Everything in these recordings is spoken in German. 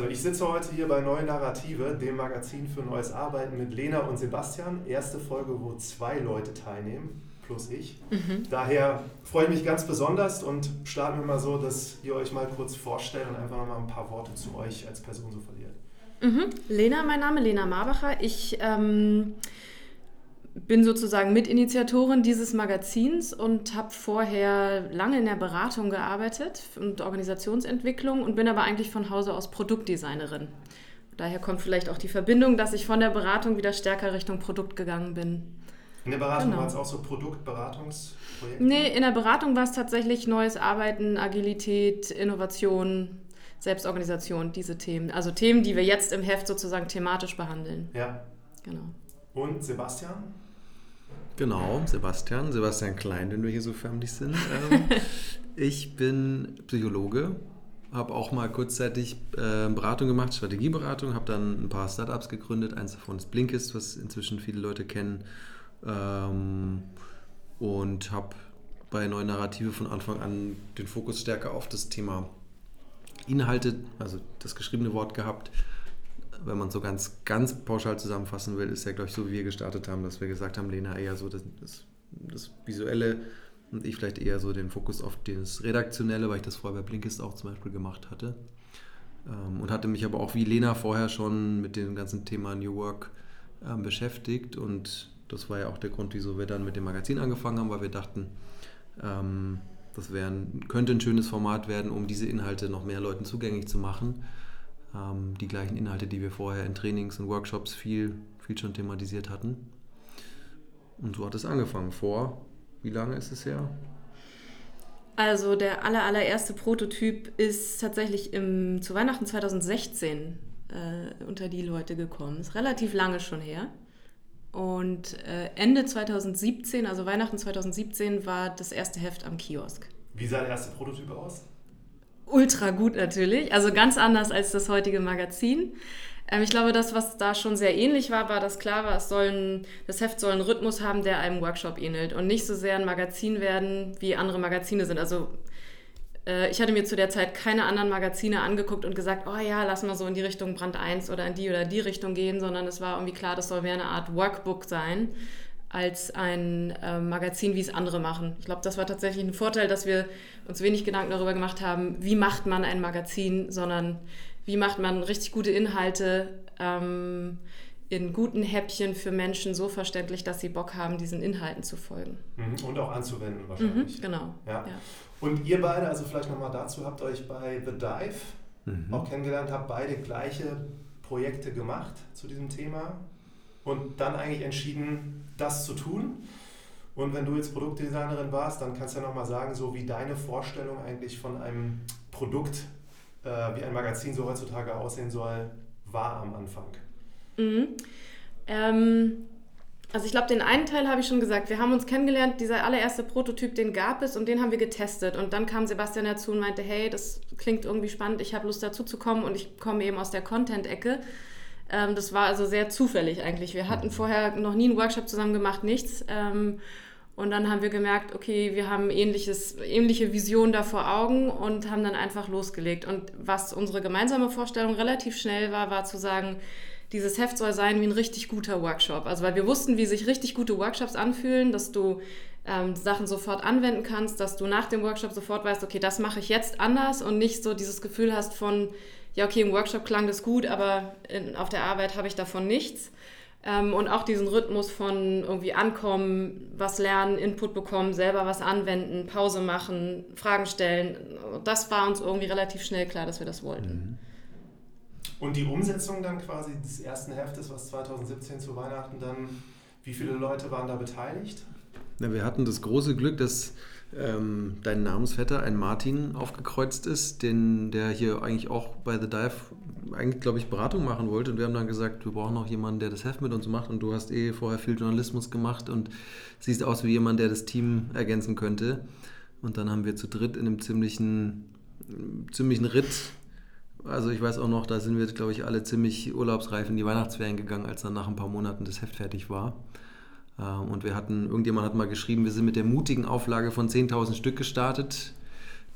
Also ich sitze heute hier bei Neue Narrative, dem Magazin für neues Arbeiten mit Lena und Sebastian. Erste Folge, wo zwei Leute teilnehmen, plus ich. Mhm. Daher freue ich mich ganz besonders und starten wir mal so, dass ihr euch mal kurz vorstellt und einfach mal ein paar Worte zu euch als Person so verliert. Mhm. Lena, mein Name, Lena Marbacher. Ich ähm, bin sozusagen Mitinitiatorin dieses Magazins und habe vorher lange in der Beratung gearbeitet und Organisationsentwicklung und bin aber eigentlich von Hause aus Produktdesignerin. Daher kommt vielleicht auch die Verbindung, dass ich von der Beratung wieder stärker Richtung Produkt gegangen bin. In der Beratung genau. war es auch so Produktberatungsprojekte? Nee, in der Beratung war es tatsächlich neues Arbeiten, Agilität, Innovation, Selbstorganisation, diese Themen. Also Themen, die wir jetzt im Heft sozusagen thematisch behandeln. Ja. Genau. Und Sebastian? Genau, Sebastian, Sebastian Klein, wenn wir hier so förmlich sind. Ähm, ich bin Psychologe, habe auch mal kurzzeitig äh, Beratung gemacht, Strategieberatung, habe dann ein paar Startups gegründet. Eins davon ist Blinkist, was inzwischen viele Leute kennen. Ähm, und habe bei Neue Narrative von Anfang an den Fokus stärker auf das Thema Inhalte, also das geschriebene Wort gehabt wenn man so ganz, ganz pauschal zusammenfassen will, ist ja, glaube ich, so wie wir gestartet haben, dass wir gesagt haben, Lena eher so das, das, das Visuelle und ich vielleicht eher so den Fokus auf das Redaktionelle, weil ich das vorher bei Blinkist auch zum Beispiel gemacht hatte. Ähm, und hatte mich aber auch wie Lena vorher schon mit dem ganzen Thema New Work ähm, beschäftigt. Und das war ja auch der Grund, wieso wir dann mit dem Magazin angefangen haben, weil wir dachten, ähm, das wär, könnte ein schönes Format werden, um diese Inhalte noch mehr Leuten zugänglich zu machen ähm, die gleichen Inhalte, die wir vorher in Trainings und Workshops viel, viel schon thematisiert hatten. Und so hat es angefangen. Vor, wie lange ist es her? Also der aller, allererste Prototyp ist tatsächlich im, zu Weihnachten 2016 äh, unter die Leute gekommen. Ist relativ lange schon her. Und äh, Ende 2017, also Weihnachten 2017, war das erste Heft am Kiosk. Wie sah der erste Prototyp aus? Ultra gut natürlich. Also ganz anders als das heutige Magazin. Ähm, ich glaube, das, was da schon sehr ähnlich war, war, dass klar war, es soll das Heft soll einen Rhythmus haben, der einem Workshop ähnelt und nicht so sehr ein Magazin werden, wie andere Magazine sind. Also äh, ich hatte mir zu der Zeit keine anderen Magazine angeguckt und gesagt, oh ja, lass mal so in die Richtung Brand 1 oder in die oder die Richtung gehen, sondern es war irgendwie klar, das soll mehr eine Art Workbook sein als ein äh, Magazin, wie es andere machen. Ich glaube, das war tatsächlich ein Vorteil, dass wir uns wenig Gedanken darüber gemacht haben, wie macht man ein Magazin, sondern wie macht man richtig gute Inhalte ähm, in guten Häppchen für Menschen so verständlich, dass sie Bock haben, diesen Inhalten zu folgen. Mhm, und auch anzuwenden wahrscheinlich. Mhm, genau. Ja. ja. Und ihr beide, also vielleicht nochmal dazu, habt euch bei The Dive mhm. auch kennengelernt, habt beide gleiche Projekte gemacht zu diesem Thema und dann eigentlich entschieden, das zu tun. Und wenn du jetzt Produktdesignerin warst, dann kannst du ja nochmal sagen, so wie deine Vorstellung eigentlich von einem Produkt, äh, wie ein Magazin so heutzutage aussehen soll, war am Anfang. Mhm. Ähm, also ich glaube, den einen Teil habe ich schon gesagt. Wir haben uns kennengelernt, dieser allererste Prototyp, den gab es und den haben wir getestet. Und dann kam Sebastian dazu und meinte, hey, das klingt irgendwie spannend, ich habe Lust dazu zu kommen und ich komme eben aus der Content-Ecke. Ähm, das war also sehr zufällig eigentlich. Wir hatten vorher noch nie einen Workshop zusammen gemacht, nichts. Ähm, und dann haben wir gemerkt, okay, wir haben ähnliches, ähnliche Visionen da vor Augen und haben dann einfach losgelegt. Und was unsere gemeinsame Vorstellung relativ schnell war, war zu sagen, dieses Heft soll sein wie ein richtig guter Workshop. Also weil wir wussten, wie sich richtig gute Workshops anfühlen, dass du ähm, Sachen sofort anwenden kannst, dass du nach dem Workshop sofort weißt, okay, das mache ich jetzt anders und nicht so dieses Gefühl hast von, ja, okay, im Workshop klang das gut, aber in, auf der Arbeit habe ich davon nichts. Ähm, und auch diesen Rhythmus von irgendwie ankommen, was lernen, Input bekommen, selber was anwenden, Pause machen, Fragen stellen. Das war uns irgendwie relativ schnell klar, dass wir das wollten. Mhm. Und die Umsetzung dann quasi des ersten Heftes, was 2017 zu Weihnachten dann, wie viele Leute waren da beteiligt? Ja, wir hatten das große Glück, dass ähm, dein Namensvetter, ein Martin, aufgekreuzt ist, den, der hier eigentlich auch bei The Dive eigentlich, glaube ich, Beratung machen wollte. Und wir haben dann gesagt, wir brauchen noch jemanden, der das Heft mit uns macht. Und du hast eh vorher viel Journalismus gemacht und siehst aus wie jemand, der das Team ergänzen könnte. Und dann haben wir zu dritt in einem ziemlichen, ziemlichen Ritt also ich weiß auch noch, da sind wir, glaube ich, alle ziemlich urlaubsreif in die Weihnachtsferien gegangen, als dann nach ein paar Monaten das Heft fertig war. Ähm, und wir hatten, irgendjemand hat mal geschrieben, wir sind mit der mutigen Auflage von 10.000 Stück gestartet.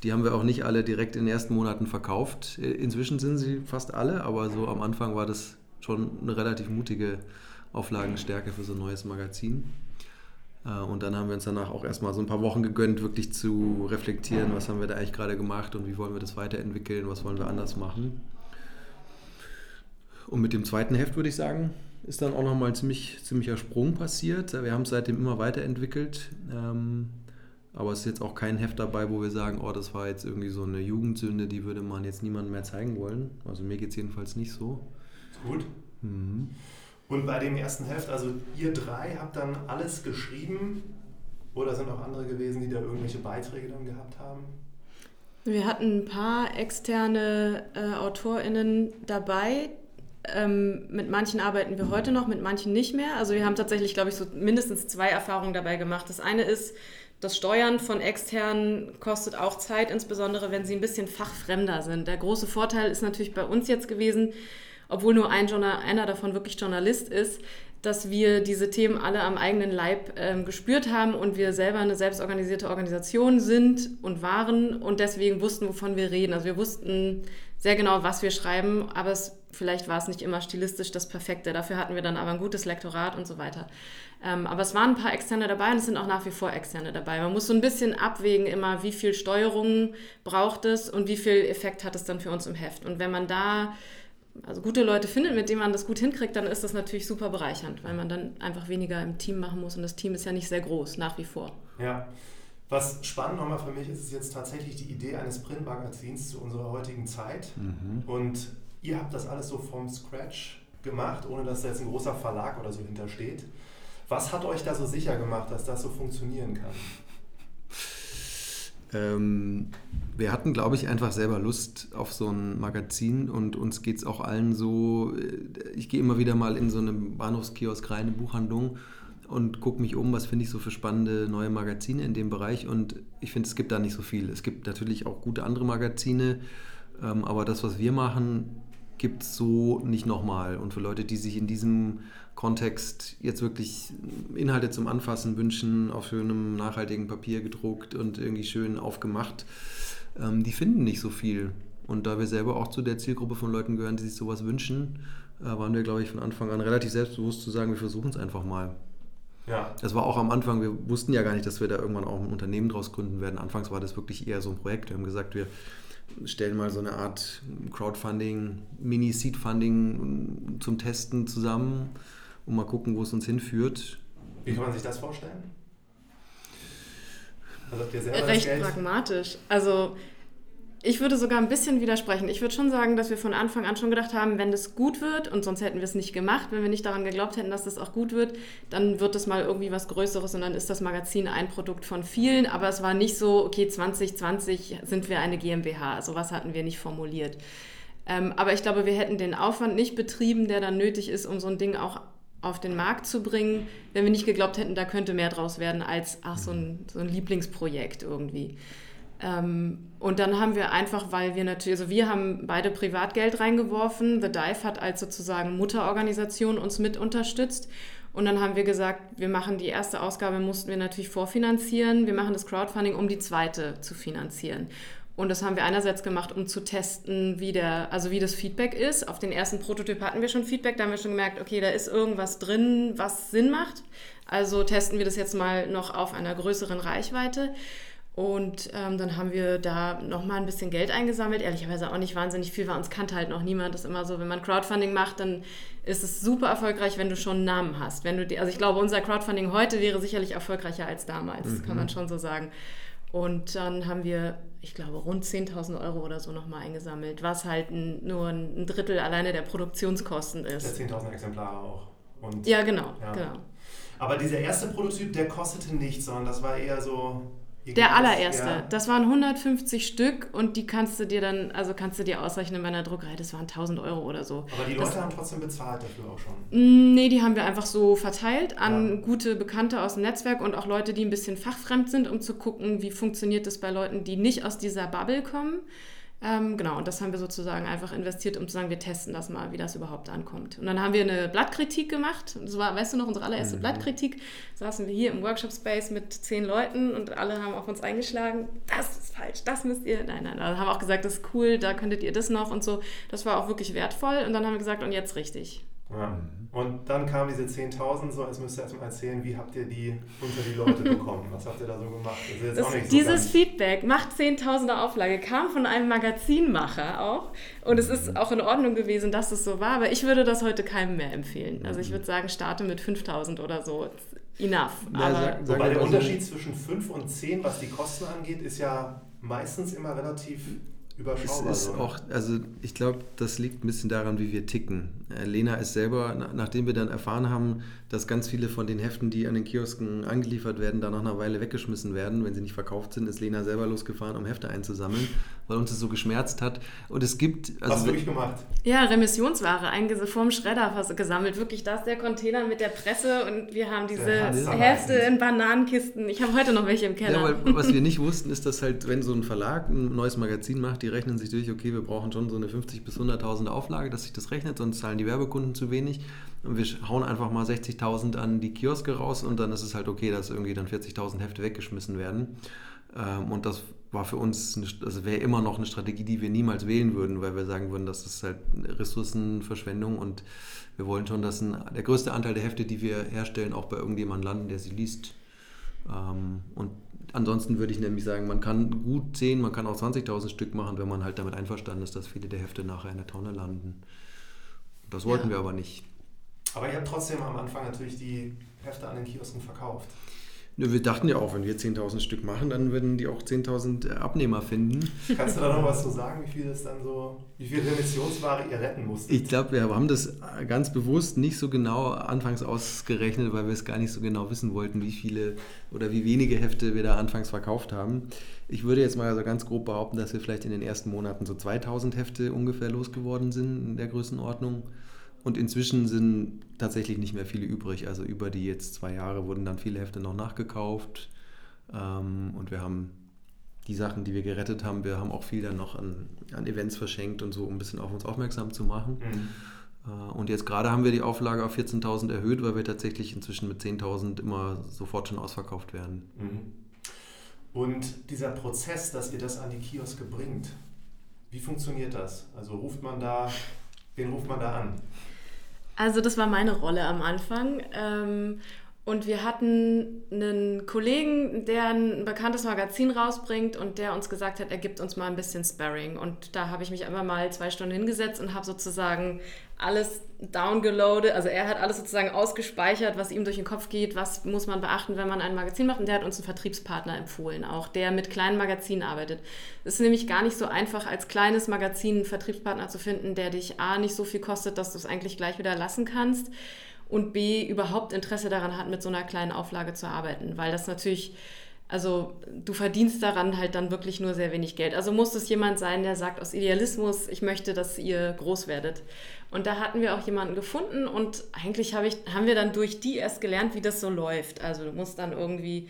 Die haben wir auch nicht alle direkt in den ersten Monaten verkauft. Inzwischen sind sie fast alle, aber so am Anfang war das schon eine relativ mutige Auflagenstärke für so ein neues Magazin. Äh, und dann haben wir uns danach auch erstmal so ein paar Wochen gegönnt, wirklich zu reflektieren, was haben wir da eigentlich gerade gemacht und wie wollen wir das weiterentwickeln, was wollen wir anders machen. Und mit dem zweiten Heft würde ich sagen, ist dann auch nochmal ein ziemlich, ziemlicher Sprung passiert. Wir haben es seitdem immer weiterentwickelt. Ähm, aber es ist jetzt auch kein Heft dabei, wo wir sagen, oh, das war jetzt irgendwie so eine Jugendsünde, die würde man jetzt niemandem mehr zeigen wollen. Also mir geht es jedenfalls nicht so. Gut. Mhm. Und bei dem ersten Heft, also ihr drei habt dann alles geschrieben oder sind auch andere gewesen, die da irgendwelche Beiträge dann gehabt haben? Wir hatten ein paar externe äh, AutorInnen dabei. Ähm, mit manchen arbeiten wir heute noch, mit manchen nicht mehr. Also wir haben tatsächlich, glaube ich, so mindestens zwei Erfahrungen dabei gemacht. Das eine ist, das Steuern von externen kostet auch Zeit, insbesondere wenn sie ein bisschen fachfremder sind. Der große Vorteil ist natürlich bei uns jetzt gewesen, obwohl nur ein Journal, einer davon wirklich Journalist ist, dass wir diese Themen alle am eigenen Leib ähm, gespürt haben und wir selber eine selbstorganisierte Organisation sind und waren und deswegen wussten, wovon wir reden. Also wir wussten sehr genau, was wir schreiben, aber es, vielleicht war es nicht immer stilistisch das Perfekte. Dafür hatten wir dann aber ein gutes Lektorat und so weiter. Ähm, aber es waren ein paar Externe dabei und es sind auch nach wie vor Externe dabei. Man muss so ein bisschen abwägen immer, wie viel Steuerung braucht es und wie viel Effekt hat es dann für uns im Heft. Und wenn man da also gute Leute findet, mit denen man das gut hinkriegt, dann ist das natürlich super bereichernd, weil man dann einfach weniger im Team machen muss und das Team ist ja nicht sehr groß, nach wie vor. Ja. Was spannend nochmal für mich ist, ist jetzt tatsächlich die Idee eines Printmagazins zu unserer heutigen Zeit. Mhm. Und ihr habt das alles so vom Scratch gemacht, ohne dass da jetzt ein großer Verlag oder so hintersteht. Was hat euch da so sicher gemacht, dass das so funktionieren kann? Ähm, wir hatten, glaube ich, einfach selber Lust auf so ein Magazin und uns geht es auch allen so. Äh, ich gehe immer wieder mal in so eine Bahnhofskiosk rein, eine Buchhandlung und gucke mich um, was finde ich so für spannende neue Magazine in dem Bereich. Und ich finde, es gibt da nicht so viel. Es gibt natürlich auch gute andere Magazine, ähm, aber das, was wir machen, gibt es so nicht nochmal. Und für Leute, die sich in diesem Kontext jetzt wirklich Inhalte zum Anfassen wünschen, auf schönem nachhaltigen Papier gedruckt und irgendwie schön aufgemacht, ähm, die finden nicht so viel. Und da wir selber auch zu der Zielgruppe von Leuten gehören, die sich sowas wünschen, äh, waren wir, glaube ich, von Anfang an relativ selbstbewusst zu sagen, wir versuchen es einfach mal. Ja. Das war auch am Anfang, wir wussten ja gar nicht, dass wir da irgendwann auch ein Unternehmen draus gründen werden. Anfangs war das wirklich eher so ein Projekt. Wir haben gesagt, wir stellen mal so eine Art Crowdfunding, Mini-Seed-Funding zum Testen zusammen und mal gucken, wo es uns hinführt. Wie kann man sich das vorstellen? Also Recht pragmatisch. Also ich würde sogar ein bisschen widersprechen. Ich würde schon sagen, dass wir von Anfang an schon gedacht haben, wenn das gut wird, und sonst hätten wir es nicht gemacht, wenn wir nicht daran geglaubt hätten, dass das auch gut wird, dann wird das mal irgendwie was Größeres und dann ist das Magazin ein Produkt von vielen. Aber es war nicht so, okay, 2020 sind wir eine GmbH. Sowas hatten wir nicht formuliert. Ähm, aber ich glaube, wir hätten den Aufwand nicht betrieben, der dann nötig ist, um so ein Ding auch auf den Markt zu bringen, wenn wir nicht geglaubt hätten, da könnte mehr draus werden als, ach, so ein, so ein Lieblingsprojekt irgendwie. Ähm, und dann haben wir einfach, weil wir natürlich, also wir haben beide Privatgeld reingeworfen. The Dive hat als sozusagen Mutterorganisation uns mit unterstützt. Und dann haben wir gesagt, wir machen die erste Ausgabe, mussten wir natürlich vorfinanzieren. Wir machen das Crowdfunding, um die zweite zu finanzieren. Und das haben wir einerseits gemacht, um zu testen, wie, der, also wie das Feedback ist. Auf den ersten Prototyp hatten wir schon Feedback, da haben wir schon gemerkt, okay, da ist irgendwas drin, was Sinn macht. Also testen wir das jetzt mal noch auf einer größeren Reichweite. Und ähm, dann haben wir da nochmal ein bisschen Geld eingesammelt. Ehrlicherweise auch nicht wahnsinnig viel, weil uns kannte halt noch niemand. Das ist immer so, wenn man Crowdfunding macht, dann ist es super erfolgreich, wenn du schon einen Namen hast. Wenn du die, also ich glaube, unser Crowdfunding heute wäre sicherlich erfolgreicher als damals, mhm. kann man schon so sagen. Und dann haben wir, ich glaube, rund 10.000 Euro oder so nochmal eingesammelt, was halt ein, nur ein Drittel alleine der Produktionskosten ist. Der 10.000 Exemplare auch. Und, ja, genau, ja. genau. Aber dieser erste Prototyp, der kostete nichts, sondern das war eher so Der allererste. Ja. Das waren 150 Stück und die kannst du dir dann, also kannst du dir ausrechnen bei einer Druckerei, das waren 1000 Euro oder so. Aber die Leute das, haben trotzdem bezahlt dafür auch schon? Mm, nee, die haben wir einfach so verteilt an ja. gute Bekannte aus dem Netzwerk und auch Leute, die ein bisschen fachfremd sind, um zu gucken, wie funktioniert das bei Leuten, die nicht aus dieser Bubble kommen. Ähm, genau, und das haben wir sozusagen einfach investiert, um zu sagen, wir testen das mal, wie das überhaupt ankommt. Und dann haben wir eine Blattkritik gemacht. Das war, weißt du noch, unsere allererste mhm. Blattkritik. Saßen wir hier im Workshop-Space mit zehn Leuten und alle haben auf uns eingeschlagen, das ist falsch, das müsst ihr. Nein, nein, da haben wir auch gesagt, das ist cool, da könntet ihr das noch und so. Das war auch wirklich wertvoll. Und dann haben wir gesagt, und jetzt richtig. Ja. Und dann kamen diese 10.000, so als müsst ihr erstmal erzählen, wie habt ihr die unter die Leute bekommen? Was habt ihr da so gemacht? Das das, so dieses Feedback, macht 10.000er Auflage, kam von einem Magazinmacher auch. Und es ist auch in Ordnung gewesen, dass es so war. Aber ich würde das heute keinem mehr empfehlen. Also ich würde sagen, starte mit 5.000 oder so. Enough. Ja, aber sag, sag Wobei der Unterschied zwischen 5 und 10, was die Kosten angeht, ist ja meistens immer relativ überschaubar. Es ist auch, also ich glaube, das liegt ein bisschen daran, wie wir ticken. Äh, Lena ist selber, nachdem wir dann erfahren haben, dass ganz viele von den Heften, die an den Kiosken angeliefert werden, dann nach einer Weile weggeschmissen werden, wenn sie nicht verkauft sind, ist Lena selber losgefahren, um Hefte einzusammeln, weil uns das so geschmerzt hat. Und es gibt... Also, Was wirklich gemacht? Ja, Remissionsware vorm Schredder gesammelt. Wirklich, da ist der Container mit der Presse und wir haben diese Hefte in Bananenkisten. Ich habe heute noch welche im Keller. Ja, weil was wir nicht wussten, ist, dass halt, wenn so ein Verlag ein neues Magazin macht, die rechnen sich durch, okay, wir brauchen schon so eine 50 bis 100.000 Auflage, dass sich das rechnet, sonst zahlen die Werbekunden zu wenig. Und wir hauen einfach mal 60.000 an die Kioske raus und dann ist es halt okay, dass irgendwie dann 40.000 Hefte weggeschmissen werden. Ähm, und das war für uns, eine, also wäre immer noch eine Strategie, die wir niemals wählen würden, weil wir sagen würden, das ist halt Ressourcenverschwendung und wir wollen schon, dass ein, der größte Anteil der Hefte, die wir herstellen, auch bei irgendjemandem landen, der sie liest. Ähm, und ansonsten würde ich nämlich sagen, man kann gut 10, man kann auch 20.000 Stück machen, wenn man halt damit einverstanden ist, dass viele der Hefte nachher in der Tonne landen. Das wollten ja. wir aber nicht. Aber ihr habt trotzdem am Anfang natürlich die Hefte an den Kiosken verkauft. Wir dachten ja auch, wenn wir 10.000 Stück machen, dann würden die auch 10.000 äh, Abnehmer finden. Kannst du da noch was zu sagen, wie viel das dann so, wie viel Remissionsware ihr retten musstet? Ich glaube, wir haben das ganz bewusst nicht so genau anfangs ausgerechnet, weil wir es gar nicht so genau wissen wollten, wie viele oder wie wenige Hefte wir da anfangs verkauft haben. Ich würde jetzt mal so ganz grob behaupten, dass wir vielleicht in den ersten Monaten so 2.000 Hefte ungefähr losgeworden sind in der Größenordnung. Und inzwischen sind tatsächlich nicht mehr viele übrig. Also über die jetzt zwei Jahre wurden dann viele Hefte noch nachgekauft. Ähm, und wir haben die Sachen, die wir gerettet haben, wir haben auch viel dann noch an, an Events verschenkt und so, um ein bisschen auf uns aufmerksam zu machen. Mhm. Äh, und jetzt gerade haben wir die Auflage auf 14.000 erhöht, weil wir tatsächlich inzwischen mit 10.000 immer sofort schon ausverkauft werden. Mhm. Und dieser Prozess, dass ihr das an die Kioske bringt, wie funktioniert das? Also ruft man da, wen ruft man da an? Also das war meine Rolle am Anfang. Ähm, und wir hatten einen Kollegen, der ein bekanntes Magazin rausbringt und der uns gesagt hat, er gibt uns mal ein bisschen Sparring. Und da habe ich mich einfach mal zwei Stunden hingesetzt und habe sozusagen alles downgeloadet. Also er hat alles sozusagen ausgespeichert, was ihm durch den Kopf geht, was muss man beachten, wenn man ein Magazin macht. Und der hat uns einen Vertriebspartner empfohlen, auch der mit kleinen Magazinen arbeitet. Es ist nämlich gar nicht so einfach, als kleines Magazin einen Vertriebspartner zu finden, der dich A nicht so viel kostet, dass du es eigentlich gleich wieder lassen kannst und B überhaupt Interesse daran hat, mit so einer kleinen Auflage zu arbeiten, weil das natürlich, also du verdienst daran halt dann wirklich nur sehr wenig Geld. Also muss es jemand sein, der sagt aus Idealismus, ich möchte, dass ihr groß werdet. Und da hatten wir auch jemanden gefunden und eigentlich hab ich, haben wir dann durch die erst gelernt, wie das so läuft. Also du musst dann irgendwie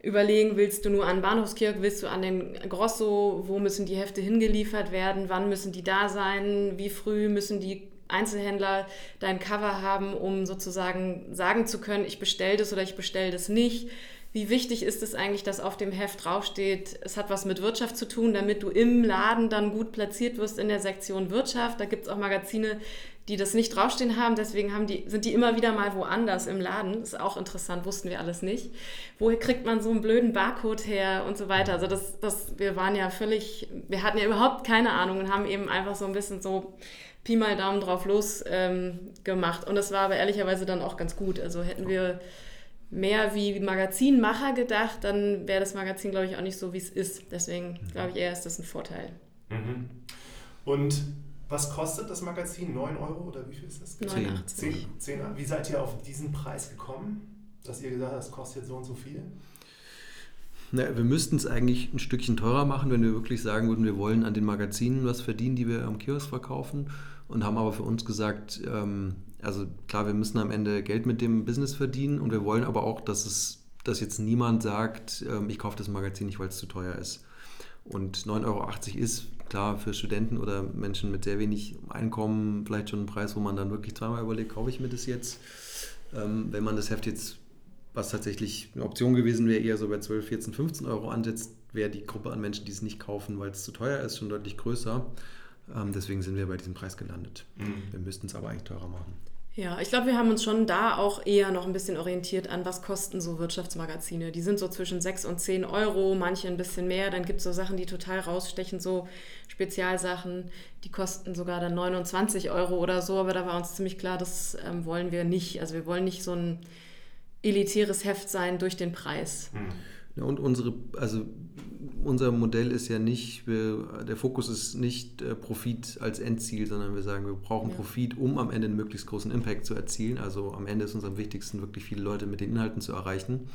überlegen, willst du nur an Bahnhofskirch, willst du an den Grosso, wo müssen die Hefte hingeliefert werden, wann müssen die da sein, wie früh müssen die Einzelhändler dein Cover haben, um sozusagen sagen zu können, ich bestelle das oder ich bestelle das nicht. Wie wichtig ist es eigentlich, dass auf dem Heft draufsteht, es hat was mit Wirtschaft zu tun, damit du im Laden dann gut platziert wirst in der Sektion Wirtschaft. Da gibt es auch Magazine, die das nicht draufstehen haben, deswegen haben die, sind die immer wieder mal woanders im Laden. Ist auch interessant, wussten wir alles nicht. Woher kriegt man so einen blöden Barcode her und so weiter? Also das, das, wir waren ja völlig, wir hatten ja überhaupt keine Ahnung und haben eben einfach so ein bisschen so Pi mal Daumen drauf los ähm, gemacht. Und das war aber ehrlicherweise dann auch ganz gut. Also hätten wir mehr wie Magazinmacher gedacht, dann wäre das Magazin, glaube ich, auch nicht so, wie es ist. Deswegen glaube ich eher, ist das ein Vorteil. Mhm. Und was kostet das Magazin? 9 Euro oder wie viel ist das? 89. 10, 10, wie seid ihr auf diesen Preis gekommen, dass ihr gesagt habt, das kostet jetzt so und so viel? Na, wir müssten es eigentlich ein Stückchen teurer machen, wenn wir wirklich sagen würden, wir wollen an den Magazinen was verdienen, die wir am Kiosk verkaufen und haben aber für uns gesagt, ähm, also klar, wir müssen am Ende Geld mit dem Business verdienen und wir wollen aber auch, dass es, dass jetzt niemand sagt, ähm, ich kaufe das Magazin nicht, weil es zu teuer ist. Und 9,80 Euro ist klar für Studenten oder Menschen mit sehr wenig Einkommen vielleicht schon ein Preis, wo man dann wirklich zweimal überlegt, kaufe ich mir das jetzt. Ähm, wenn man das Heft jetzt, was tatsächlich eine Option gewesen wäre, eher so bei 12, 14, 15 Euro ansetzt, wäre die Gruppe an Menschen, die es nicht kaufen, weil es zu teuer ist, schon deutlich größer. Ähm, deswegen sind wir bei diesem Preis gelandet. Mhm. Wir müssten es aber eigentlich teurer machen. Ja, ich glaube, wir haben uns schon da auch eher noch ein bisschen orientiert an, was kosten so Wirtschaftsmagazine. Die sind so zwischen 6 und 10 Euro, manche ein bisschen mehr. Dann gibt es so Sachen, die total rausstechen, so Spezialsachen, die kosten sogar dann 29 Euro oder so. Aber da war uns ziemlich klar, das ähm, wollen wir nicht. Also wir wollen nicht so ein elitäres Heft sein durch den Preis. Mhm. Ja, und unsere, also unser Modell ist ja nicht, wir, der Fokus ist nicht äh, Profit als Endziel, sondern wir sagen, wir brauchen ja. Profit, um am Ende einen möglichst großen Impact zu erzielen. Also am Ende ist uns am wichtigsten, wirklich viele Leute mit den Inhalten zu erreichen.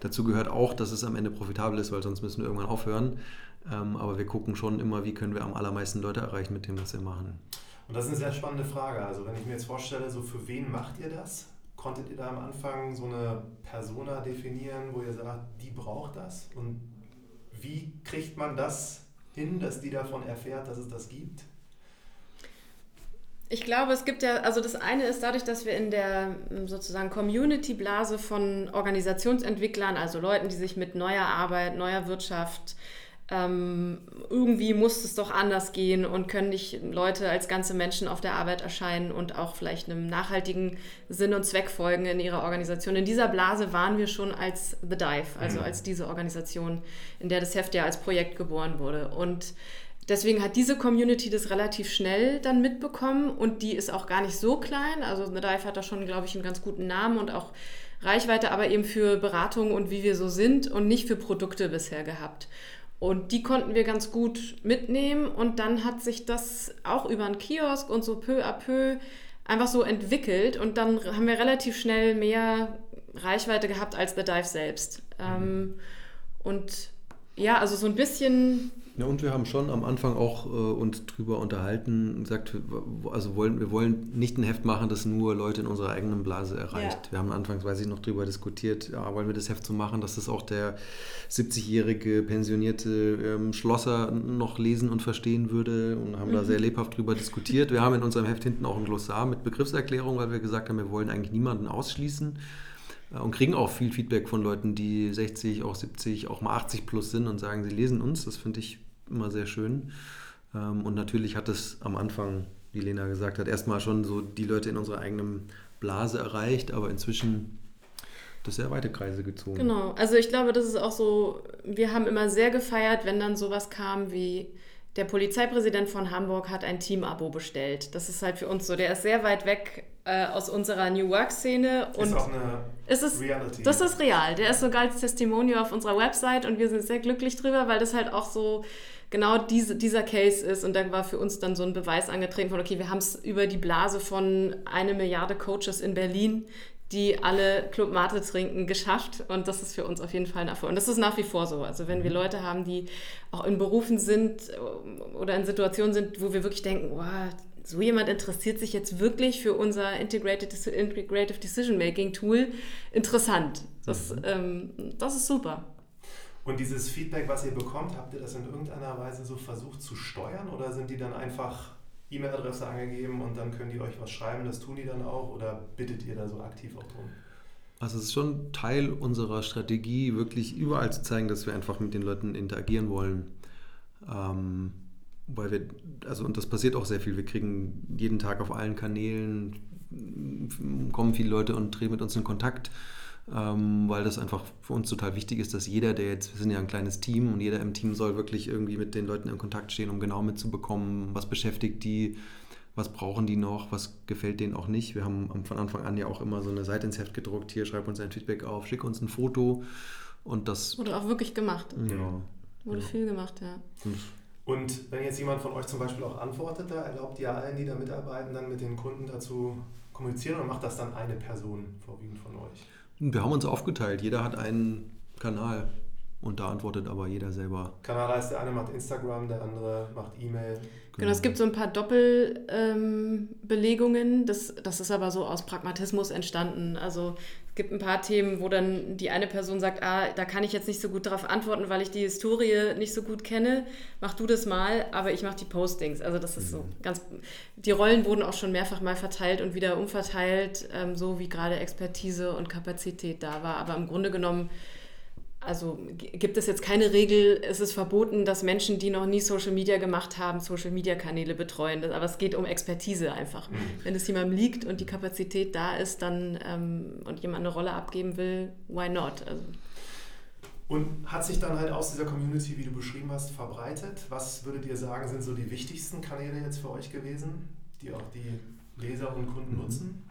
Dazu gehört auch, dass es am Ende profitabel ist, weil sonst müssen wir irgendwann aufhören. Ähm, aber wir gucken schon immer, wie können wir am allermeisten Leute erreichen mit dem, was wir machen. Und das ist eine sehr spannende Frage. Also wenn ich mir jetzt vorstelle, so für wen macht ihr das? Konntet ihr da am Anfang so eine Persona definieren, wo ihr sagt, die braucht das? Und wie kriegt man das hin, dass die davon erfährt, dass es das gibt? Ich glaube, es gibt ja, also das eine ist dadurch, dass wir in der sozusagen Community-Blase von Organisationsentwicklern, also Leuten, die sich mit neuer Arbeit, neuer Wirtschaft, ähm, irgendwie muss es doch anders gehen und können nicht Leute als ganze Menschen auf der Arbeit erscheinen und auch vielleicht einem nachhaltigen Sinn und Zweck folgen in ihrer Organisation. In dieser Blase waren wir schon als The Dive, also mhm. als diese Organisation, in der das Heft ja als Projekt geboren wurde. Und deswegen hat diese Community das relativ schnell dann mitbekommen und die ist auch gar nicht so klein. Also The Dive hat da schon, glaube ich, einen ganz guten Namen und auch Reichweite, aber eben für Beratung und wie wir so sind und nicht für Produkte bisher gehabt. Und die konnten wir ganz gut mitnehmen und dann hat sich das auch über einen Kiosk und so peu à peu einfach so entwickelt und dann haben wir relativ schnell mehr Reichweite gehabt als The Dive selbst. Mhm. Ähm, und ja, also so ein bisschen ja, und wir haben schon am Anfang auch äh, uns drüber unterhalten und gesagt, also wollen, wir wollen nicht ein Heft machen, das nur Leute in unserer eigenen Blase erreicht. Ja. Wir haben anfangs, weiß ich, noch drüber diskutiert, ja, wollen wir das Heft so machen, dass das auch der 70-jährige pensionierte ähm, Schlosser noch lesen und verstehen würde und haben mhm. da sehr lebhaft drüber diskutiert. Wir haben in unserem Heft hinten auch ein Glossar mit Begriffserklärung, weil wir gesagt haben, wir wollen eigentlich niemanden ausschließen und kriegen auch viel Feedback von Leuten, die 60, auch 70, auch mal 80 plus sind und sagen, sie lesen uns. Das finde ich immer sehr schön. Ähm, und natürlich hat es am Anfang, wie Lena gesagt hat, erstmal schon so die Leute in unserer eigenen Blase erreicht, aber inzwischen das sehr weite Kreise gezogen. Genau, also ich glaube, das ist auch so, wir haben immer sehr gefeiert, wenn dann sowas kam wie der Polizeipräsident von Hamburg hat ein Team-Abo bestellt. Das ist halt für uns so, der ist sehr weit weg äh, aus unserer New Work-Szene. Ist auch eine ist es, Reality. Das ist real. Der ist sogar als Testimonial auf unserer Website und wir sind sehr glücklich drüber, weil das halt auch so genau diese, dieser Case ist. Und dann war für uns dann so ein Beweis angetreten von, okay, wir haben es über die Blase von eine Milliarde Coaches in Berlin, die alle Club Mate trinken, geschafft. Und das ist für uns auf jeden Fall ein Erfolg. Und das ist nach wie vor so. Also wenn wir mhm. Leute haben, die auch in Berufen sind oder in Situationen sind, wo wir wirklich denken, wow, so jemand interessiert sich jetzt wirklich für unser Integrated, Integrative Decision Making Tool, interessant. Das, mhm. ähm, das ist super. Und dieses Feedback, was ihr bekommt, habt ihr das in irgendeiner Weise so versucht zu steuern oder sind die dann einfach E-Mail-Adresse angegeben und dann können die euch was schreiben, das tun die dann auch oder bittet ihr da so aktiv auch drum? Also es ist schon Teil unserer Strategie, wirklich überall zu zeigen, dass wir einfach mit den Leuten interagieren wollen. Ähm, weil wir, also und das passiert auch sehr viel. Wir kriegen jeden Tag auf allen Kanälen, kommen viele Leute und treten mit uns in Kontakt ähm, weil das einfach für uns total wichtig ist, dass jeder, der jetzt, wir sind ja ein kleines Team und jeder im Team soll wirklich irgendwie mit den Leuten in Kontakt stehen, um genau mitzubekommen, was beschäftigt die, was brauchen die noch, was gefällt denen auch nicht. Wir haben von Anfang an ja auch immer so eine Seite ins Heft gedruckt, hier schreib uns ein Feedback auf, schick uns ein Foto und das... Wurde auch wirklich gemacht. Ja. Wurde ja. viel gemacht, ja. Und und wenn jetzt jemand von euch zum Beispiel auch antwortet, da erlaubt ihr allen, die da mitarbeiten, dann mit den Kunden dazu kommunizieren oder macht das dann eine Person vorwiegend von euch? Wir haben uns aufgeteilt. Jeder hat einen Kanal. Und da antwortet aber jeder selber. Kanal heißt, der eine macht Instagram, der andere macht E-Mail. Genau, es gibt so ein paar Doppelbelegungen. Ähm, das, das ist aber so aus Pragmatismus entstanden. Also gibt ein paar Themen, wo dann die eine Person sagt, ah, da kann ich jetzt nicht so gut darauf antworten, weil ich die Historie nicht so gut kenne. Mach du das mal, aber ich mache die Postings. Also das ist so mhm. ganz. Die Rollen wurden auch schon mehrfach mal verteilt und wieder umverteilt, ähm, so wie gerade Expertise und Kapazität da war. Aber im Grunde genommen also gibt es jetzt keine Regel, es ist verboten, dass Menschen, die noch nie Social Media gemacht haben, Social Media Kanäle betreuen. Aber es geht um Expertise einfach. Mhm. Wenn es jemandem liegt und die Kapazität da ist, dann ähm, und jemand eine Rolle abgeben will, why not? Also. Und hat sich dann halt aus dieser Community, wie du beschrieben hast, verbreitet? Was würdet ihr sagen, sind so die wichtigsten Kanäle jetzt für euch gewesen, die auch die Leser und Kunden mhm. nutzen?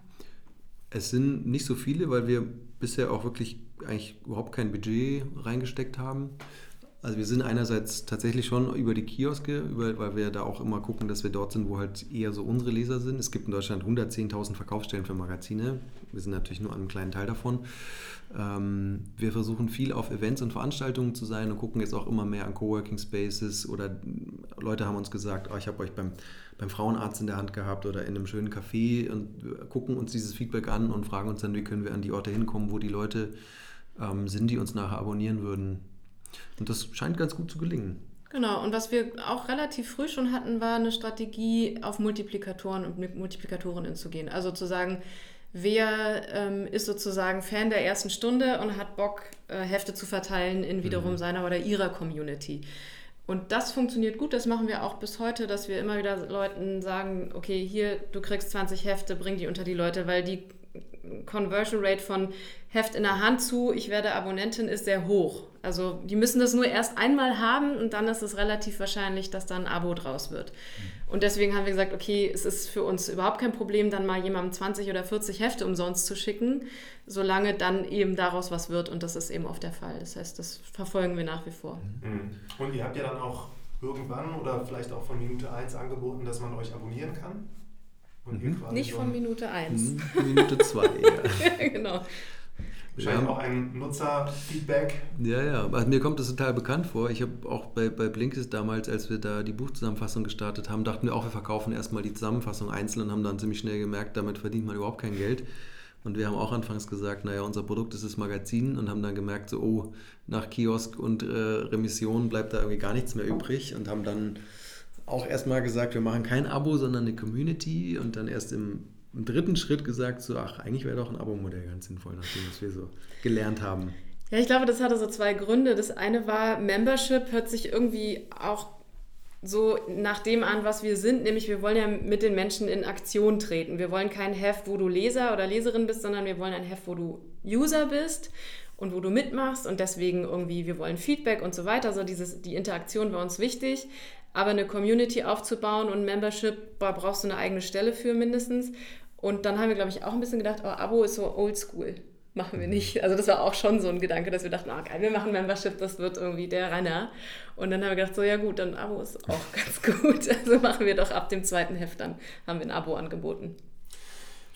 Es sind nicht so viele, weil wir bisher auch wirklich eigentlich überhaupt kein Budget reingesteckt haben. Also wir sind einerseits tatsächlich schon über die Kioske, über, weil wir da auch immer gucken, dass wir dort sind, wo halt eher so unsere Leser sind. Es gibt in Deutschland 110.000 Verkaufsstellen für Magazine. Wir sind natürlich nur an einem kleinen Teil davon. Ähm, wir versuchen viel auf Events und Veranstaltungen zu sein und gucken jetzt auch immer mehr an Coworking Spaces oder Leute haben uns gesagt, oh, ich habe euch beim, beim Frauenarzt in der Hand gehabt oder in einem schönen Café und gucken uns dieses Feedback an und fragen uns dann, wie können wir an die Orte hinkommen, wo die Leute ähm, sind, die uns nachher abonnieren würden. Und das scheint ganz gut zu gelingen. Genau, und was wir auch relativ früh schon hatten, war eine Strategie, auf Multiplikatoren und Multiplikatorinnen zu gehen. Also zu sagen, wer ähm, ist sozusagen Fan der ersten Stunde und hat Bock, äh, Hefte zu verteilen in wiederum mhm. seiner oder ihrer Community. Und das funktioniert gut, das machen wir auch bis heute, dass wir immer wieder Leuten sagen, okay, hier, du kriegst 20 Hefte, bring die unter die Leute, weil die Conversion Rate von Heft in der Hand zu, ich werde Abonnentin, ist sehr hoch. Also die müssen das nur erst einmal haben und dann ist es relativ wahrscheinlich, dass dann ein Abo draus wird. Und deswegen haben wir gesagt, okay, es ist für uns überhaupt kein Problem, dann mal jemandem 20 oder 40 Hefte umsonst zu schicken, solange dann eben daraus was wird und das ist eben oft der Fall. Das heißt, das verfolgen wir nach wie vor. Mhm. Und ihr habt ja dann auch irgendwann oder vielleicht auch von Minute 1 angeboten, dass man euch abonnieren kann? Mhm. Nicht von Minute 1. Mhm. Minute 2, ja. genau. Wahrscheinlich auch ein Nutzerfeedback. Ja, ja, also mir kommt das total bekannt vor. Ich habe auch bei, bei Blinkist damals, als wir da die Buchzusammenfassung gestartet haben, dachten wir auch, wir verkaufen erstmal die Zusammenfassung einzeln und haben dann ziemlich schnell gemerkt, damit verdient man überhaupt kein Geld. Und wir haben auch anfangs gesagt, naja, unser Produkt ist das Magazin und haben dann gemerkt, so, oh, nach Kiosk und äh, Remission bleibt da irgendwie gar nichts mehr übrig und haben dann auch erstmal gesagt, wir machen kein Abo, sondern eine Community und dann erst im, im dritten Schritt gesagt, so, ach, eigentlich wäre doch ein Abo-Modell ganz sinnvoll, nachdem was wir so gelernt haben. Ja, ich glaube, das hatte so zwei Gründe. Das eine war, Membership hört sich irgendwie auch so nach dem an, was wir sind, nämlich wir wollen ja mit den Menschen in Aktion treten. Wir wollen kein Heft, wo du Leser oder Leserin bist, sondern wir wollen ein Heft, wo du User bist und wo du mitmachst und deswegen irgendwie, wir wollen Feedback und so weiter. Also dieses, die Interaktion war uns wichtig. Aber eine Community aufzubauen und Membership, da brauchst du eine eigene Stelle für mindestens. Und dann haben wir, glaube ich, auch ein bisschen gedacht, oh, Abo ist so oldschool. Machen wir nicht. Also das war auch schon so ein Gedanke, dass wir dachten, oh, geil, wir machen Membership, das wird irgendwie der Renner. Und dann haben wir gedacht, so ja gut, dann Abo ist auch ganz gut. Also machen wir doch ab dem zweiten Heft dann, haben wir ein Abo angeboten.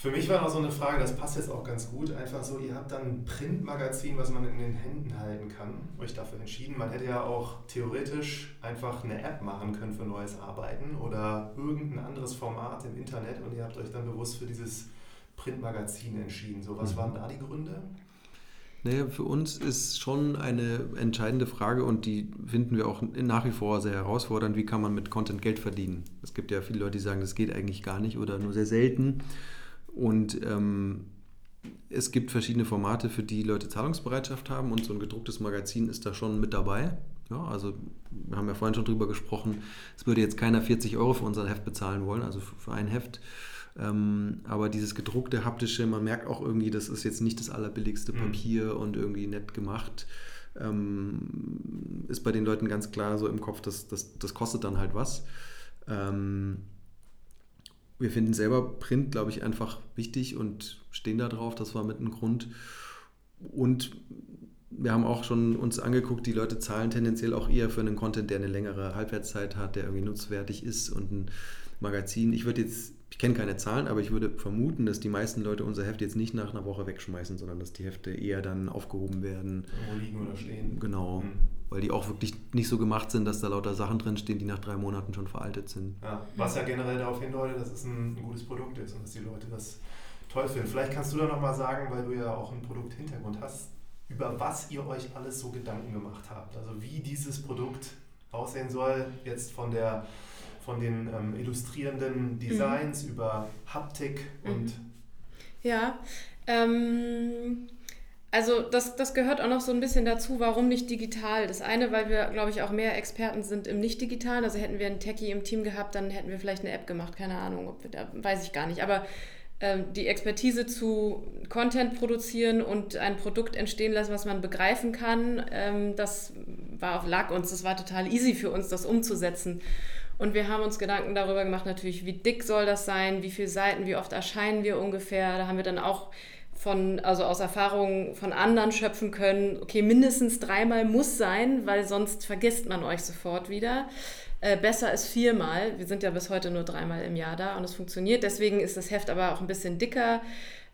Für mich war noch so eine Frage, das passt jetzt auch ganz gut, einfach so, ihr habt dann ein Printmagazin, was man in den Händen halten kann, euch dafür entschieden. Man hätte ja auch theoretisch einfach eine App machen können für neues Arbeiten oder irgendein anderes Format im Internet und ihr habt euch dann bewusst für dieses Printmagazin entschieden. So, was mhm. waren da die Gründe? Naja, für uns ist schon eine entscheidende Frage und die finden wir auch nach wie vor sehr herausfordernd. Wie kann man mit Content Geld verdienen? Es gibt ja viele Leute, die sagen, das geht eigentlich gar nicht oder nur sehr selten. Und ähm, es gibt verschiedene Formate, für die Leute Zahlungsbereitschaft haben und so ein gedrucktes Magazin ist da schon mit dabei. Ja, also wir haben ja vorhin schon drüber gesprochen, es würde jetzt keiner 40 Euro für unser Heft bezahlen wollen, also für, ein Heft. Ähm, aber dieses gedruckte, haptische, man merkt auch irgendwie, das ist jetzt nicht das allerbilligste mhm. Papier mhm. und irgendwie nett gemacht. Ähm, ist bei den Leuten ganz klar so im Kopf, dass das, das kostet dann halt was. Ähm, wir finden selber Print, glaube ich, einfach wichtig und stehen da drauf. Das war mit einem Grund. Und wir haben auch schon uns angeguckt, die Leute zahlen tendenziell auch eher für einen Content, der eine längere Halbwertszeit hat, der irgendwie nutzwertig ist und ein Magazin. Ich würde jetzt Ich kenne keine Zahlen, aber ich würde vermuten, dass die meisten Leute unser Heft jetzt nicht nach einer Woche wegschmeißen, sondern dass die Hefte eher dann aufgehoben werden. Irgendwo liegen oder stehen. Genau. Mhm. Weil die auch wirklich nicht so gemacht sind, dass da lauter Sachen drinstehen, die nach drei Monaten schon veraltet sind. Ja, was ja generell darauf hindeutet, dass es ein, ein gutes Produkt ist und dass die Leute das toll finden. Vielleicht kannst du da nochmal sagen, weil du ja auch einen Produkthintergrund hast, über was ihr euch alles so Gedanken gemacht habt. Also wie dieses Produkt aussehen soll, jetzt von der von den ähm, illustrierenden Designs mhm. über Haptik und. Mhm. Ja, ähm, also das, das gehört auch noch so ein bisschen dazu, warum nicht digital. Das eine, weil wir, glaube ich, auch mehr Experten sind im Nicht-Digitalen. Also hätten wir einen Techie im Team gehabt, dann hätten wir vielleicht eine App gemacht, keine Ahnung, ob wir da, weiß ich gar nicht. Aber ähm, die Expertise zu Content produzieren und ein Produkt entstehen lassen, was man begreifen kann, ähm, das war, lag uns, das war total easy für uns, das umzusetzen. Und wir haben uns Gedanken darüber gemacht, natürlich, wie dick soll das sein, wie viele Seiten, wie oft erscheinen wir ungefähr. Da haben wir dann auch von, also aus Erfahrungen von anderen schöpfen können, okay, mindestens dreimal muss sein, weil sonst vergisst man euch sofort wieder. Äh, besser ist viermal. Wir sind ja bis heute nur dreimal im Jahr da und es funktioniert. Deswegen ist das Heft aber auch ein bisschen dicker.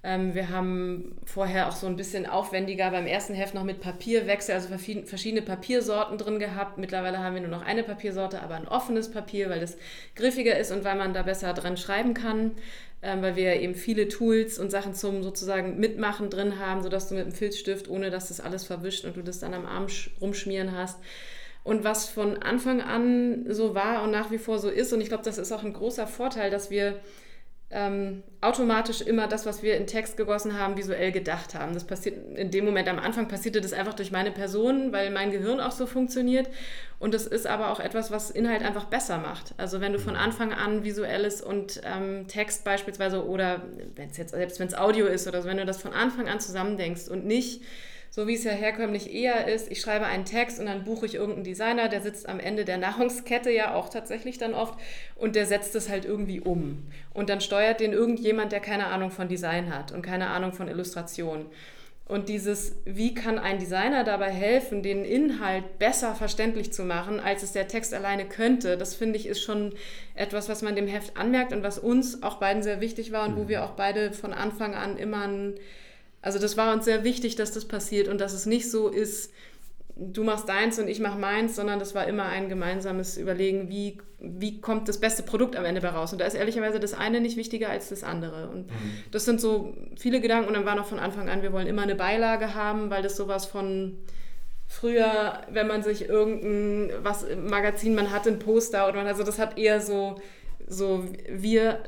Ähm, wir haben vorher auch so ein bisschen aufwendiger beim ersten Heft noch mit Papierwechsel, also verschiedene Papiersorten drin gehabt. Mittlerweile haben wir nur noch eine Papiersorte, aber ein offenes Papier, weil das griffiger ist und weil man da besser dran schreiben kann. Ähm, weil wir eben viele Tools und Sachen zum sozusagen Mitmachen drin haben, sodass du mit dem Filzstift, ohne dass das alles verwischt und du das dann am Arm rumschmieren hast. Und was von Anfang an so war und nach wie vor so ist, und ich glaube, das ist auch ein großer Vorteil, dass wir ähm, automatisch immer das, was wir in Text gegossen haben, visuell gedacht haben. Das passiert in dem Moment am Anfang passierte das einfach durch meine Person, weil mein Gehirn auch so funktioniert. Und das ist aber auch etwas, was Inhalt einfach besser macht. Also wenn du von mhm. Anfang an visuelles und ähm, Text beispielsweise oder wenn es jetzt selbst wenn es Audio ist oder so, wenn du das von Anfang an zusammendenkst und nicht so wie es ja herkömmlich eher ist, ich schreibe einen Text und dann buche ich irgendeinen Designer, der sitzt am Ende der Nahrungskette ja auch tatsächlich dann oft und der setzt es halt irgendwie um. Und dann steuert den irgendjemand, der keine Ahnung von Design hat und keine Ahnung von Illustration. Und dieses, wie kann ein Designer dabei helfen, den Inhalt besser verständlich zu machen, als es der Text alleine könnte, das finde ich ist schon etwas, was man dem Heft anmerkt und was uns auch beiden sehr wichtig war und wo mhm. wir auch beide von Anfang an immer ein also das war uns sehr wichtig, dass das passiert und dass es nicht so ist, du machst deins und ich mach meins, sondern das war immer ein gemeinsames Überlegen, wie, wie kommt das beste Produkt am Ende raus. Und da ist ehrlicherweise das eine nicht wichtiger als das andere. Und mhm. das sind so viele Gedanken und dann war noch von Anfang an, wir wollen immer eine Beilage haben, weil das sowas von früher, wenn man sich irgendein was Magazin, man hat ein Poster oder man, also das hat eher so so wir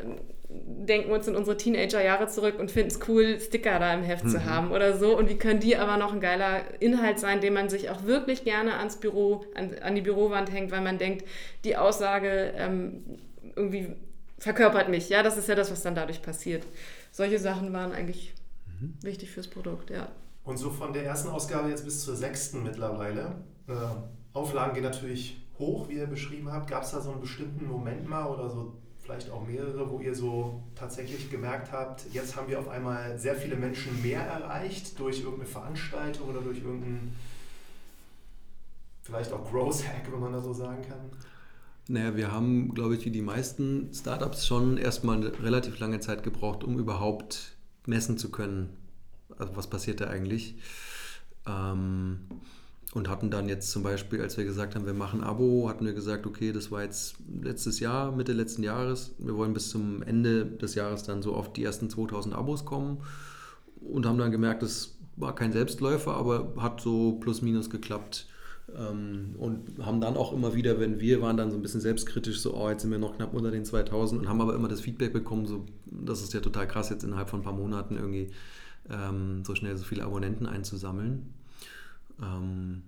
denken uns in unsere Teenager-Jahre zurück und finden es cool, Sticker da im Heft mhm. zu haben oder so. Und wie können die aber noch ein geiler Inhalt sein, den man sich auch wirklich gerne ans Büro, an, an die Bürowand hängt, weil man denkt, die Aussage ähm, irgendwie verkörpert mich. Ja, das ist ja das, was dann dadurch passiert. Solche Sachen waren eigentlich mhm. wichtig fürs Produkt, ja. Und so von der ersten Ausgabe jetzt bis zur sechsten mittlerweile. Äh, Auflagen gehen natürlich hoch, wie ihr beschrieben habt. Gab es da so einen bestimmten Moment mal oder so vielleicht auch mehrere, wo ihr so tatsächlich gemerkt habt, jetzt haben wir auf einmal sehr viele Menschen mehr erreicht durch irgendeine Veranstaltung oder durch irgendeinen, vielleicht auch Growth Hack, wenn man da so sagen kann? Naja, wir haben, glaube ich, wie die meisten Startups schon erstmal eine relativ lange Zeit gebraucht, um überhaupt messen zu können, also was passiert da eigentlich. Ähm, und hatten dann jetzt zum Beispiel, als wir gesagt haben, wir machen Abo, hatten wir gesagt, okay, das war jetzt letztes Jahr, Mitte letzten Jahres. Wir wollen bis zum Ende des Jahres dann so auf die ersten 2000 Abos kommen und haben dann gemerkt, das war kein Selbstläufer, aber hat so plus minus geklappt. Ähm, und haben dann auch immer wieder, wenn wir waren dann so ein bisschen selbstkritisch, so, oh, jetzt sind wir noch knapp unter den 2000 und haben aber immer das Feedback bekommen, so, das ist ja total krass, jetzt innerhalb von ein paar Monaten irgendwie ähm, so schnell so viele Abonnenten einzusammeln. Ähm,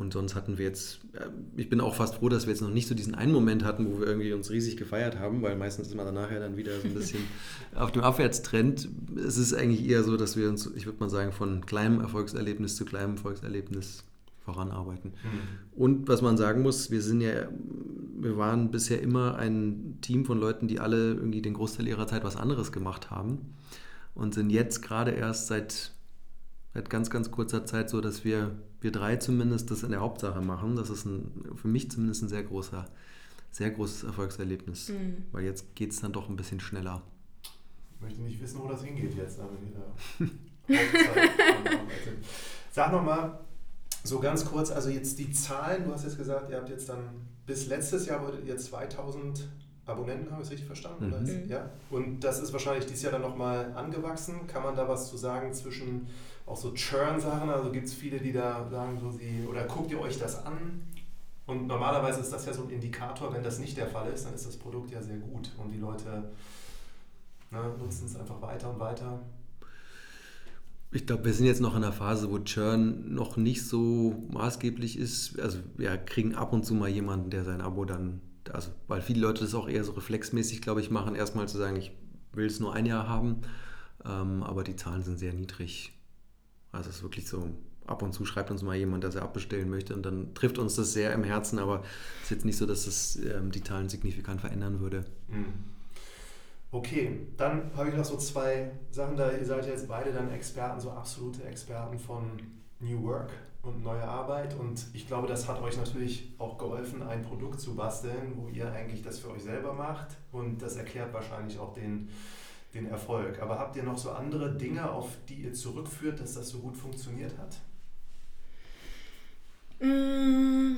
und sonst hatten wir jetzt, äh, ich bin auch fast froh, dass wir jetzt noch nicht so diesen einen Moment hatten, wo wir irgendwie uns riesig gefeiert haben, weil meistens ist man danach ja dann wieder so ein bisschen auf dem Abwärtstrend. Es ist eigentlich eher so, dass wir uns, ich würde mal sagen, von kleinem Erfolgserlebnis zu kleinem Erfolgserlebnis voranarbeiten. Mhm. Und was man sagen muss, wir sind ja, wir waren bisher immer ein Team von Leuten, die alle irgendwie den Großteil ihrer Zeit was anderes gemacht haben und sind jetzt gerade erst seit seit ganz, ganz kurzer Zeit so, dass wir, wir drei zumindest das in der Hauptsache machen. Das ist ein, für mich zumindest ein sehr großer sehr großes Erfolgserlebnis, mhm. weil jetzt geht es dann doch ein bisschen schneller. Ich möchte nicht wissen, wo das hingeht jetzt, wenn ihr Sag nochmal, so ganz kurz, also jetzt die Zahlen, du hast jetzt gesagt, ihr habt jetzt dann bis letztes Jahr wolltet ihr 2000 Abonnenten, habe ich es richtig verstanden? Mhm. Ist, ja? Und das ist wahrscheinlich dieses Jahr dann nochmal angewachsen. Kann man da was zu sagen zwischen auch so Churn-Sachen? Also gibt es viele, die da sagen, so sie, oder guckt ihr euch das an? Und normalerweise ist das ja so ein Indikator, wenn das nicht der Fall ist, dann ist das Produkt ja sehr gut und die Leute ne, nutzen es einfach weiter und weiter. Ich glaube, wir sind jetzt noch in einer Phase, wo Churn noch nicht so maßgeblich ist. Also wir kriegen ab und zu mal jemanden, der sein Abo dann, also weil viele Leute das auch eher so reflexmäßig, glaube ich, machen, erstmal zu sagen, ich will es nur ein Jahr haben. Ähm, aber die Zahlen sind sehr niedrig. Also es ist wirklich so, ab und zu schreibt uns mal jemand, dass er abbestellen möchte und dann trifft uns das sehr im Herzen, aber es ist jetzt nicht so, dass es ähm, die Zahlen signifikant verändern würde. Mhm. Okay, dann habe ich noch so zwei Sachen da. Ihr seid jetzt beide dann Experten, so absolute Experten von New Work und neue Arbeit. Und ich glaube, das hat euch natürlich auch geholfen, ein Produkt zu basteln, wo ihr eigentlich das für euch selber macht. Und das erklärt wahrscheinlich auch den, den Erfolg. Aber habt ihr noch so andere Dinge, auf die ihr zurückführt, dass das so gut funktioniert hat? Mm,